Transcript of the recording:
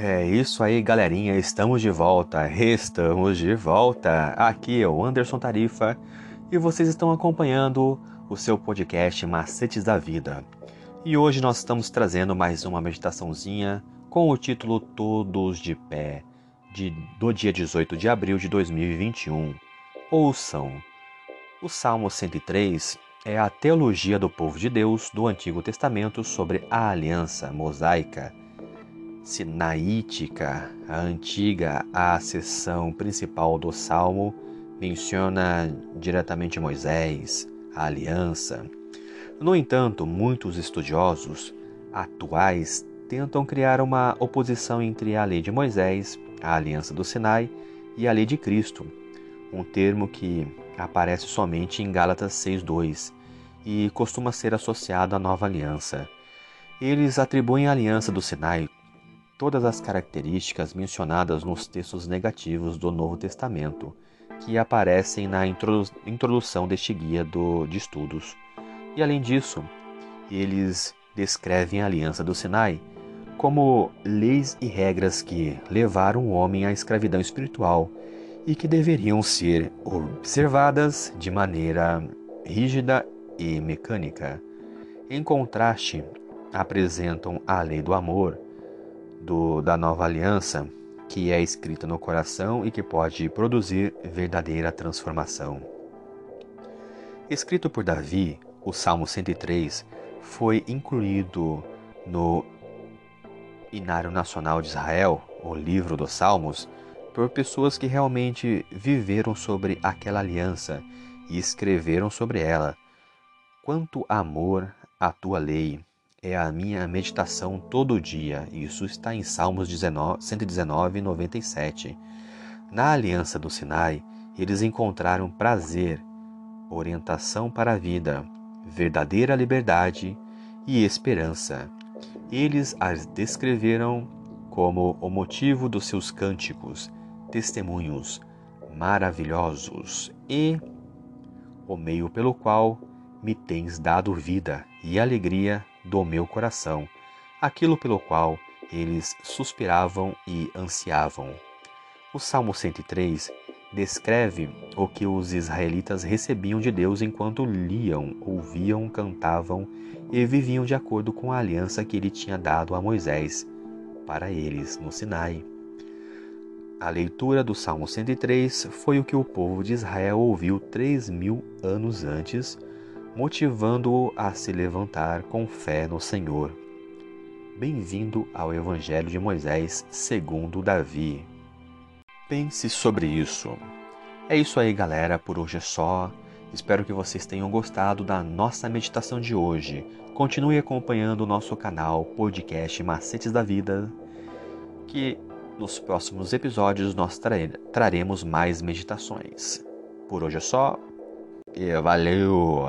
É isso aí, galerinha. Estamos de volta. Estamos de volta. Aqui é o Anderson Tarifa e vocês estão acompanhando o seu podcast Macetes da Vida. E hoje nós estamos trazendo mais uma meditaçãozinha com o título Todos de Pé, de, do dia 18 de abril de 2021. Ouçam. O Salmo 103 é a teologia do povo de Deus do Antigo Testamento sobre a aliança mosaica sinaítica, a antiga a seção principal do Salmo menciona diretamente Moisés, a aliança. No entanto, muitos estudiosos atuais tentam criar uma oposição entre a lei de Moisés, a aliança do Sinai, e a lei de Cristo, um termo que aparece somente em Gálatas 6:2 e costuma ser associado à nova aliança. Eles atribuem a aliança do Sinai todas as características mencionadas nos textos negativos do Novo Testamento, que aparecem na introdu introdução deste guia do, de estudos. E além disso, eles descrevem a aliança do Sinai como leis e regras que levaram o homem à escravidão espiritual e que deveriam ser observadas de maneira rígida e mecânica. Em contraste, apresentam a lei do amor, do, da nova aliança que é escrita no coração e que pode produzir verdadeira transformação. Escrito por Davi, o Salmo 103 foi incluído no Inário Nacional de Israel, o livro dos Salmos, por pessoas que realmente viveram sobre aquela aliança e escreveram sobre ela. Quanto amor à tua lei, é a minha meditação todo dia. Isso está em Salmos 19, 119, 97. Na aliança do Sinai, eles encontraram prazer, orientação para a vida, verdadeira liberdade e esperança. Eles as descreveram como o motivo dos seus cânticos, testemunhos maravilhosos e o meio pelo qual me tens dado vida e alegria do meu coração, aquilo pelo qual eles suspiravam e ansiavam. O Salmo 103 descreve o que os israelitas recebiam de Deus enquanto liam, ouviam, cantavam e viviam de acordo com a aliança que ele tinha dado a Moisés para eles no Sinai. A leitura do Salmo 103 foi o que o povo de Israel ouviu três mil anos antes motivando-o a se levantar com fé no Senhor. Bem-vindo ao Evangelho de Moisés segundo Davi. Pense sobre isso. É isso aí, galera, por hoje é só. Espero que vocês tenham gostado da nossa meditação de hoje. Continue acompanhando o nosso canal podcast Macetes da Vida, que nos próximos episódios nós traremos mais meditações. Por hoje é só. E valeu!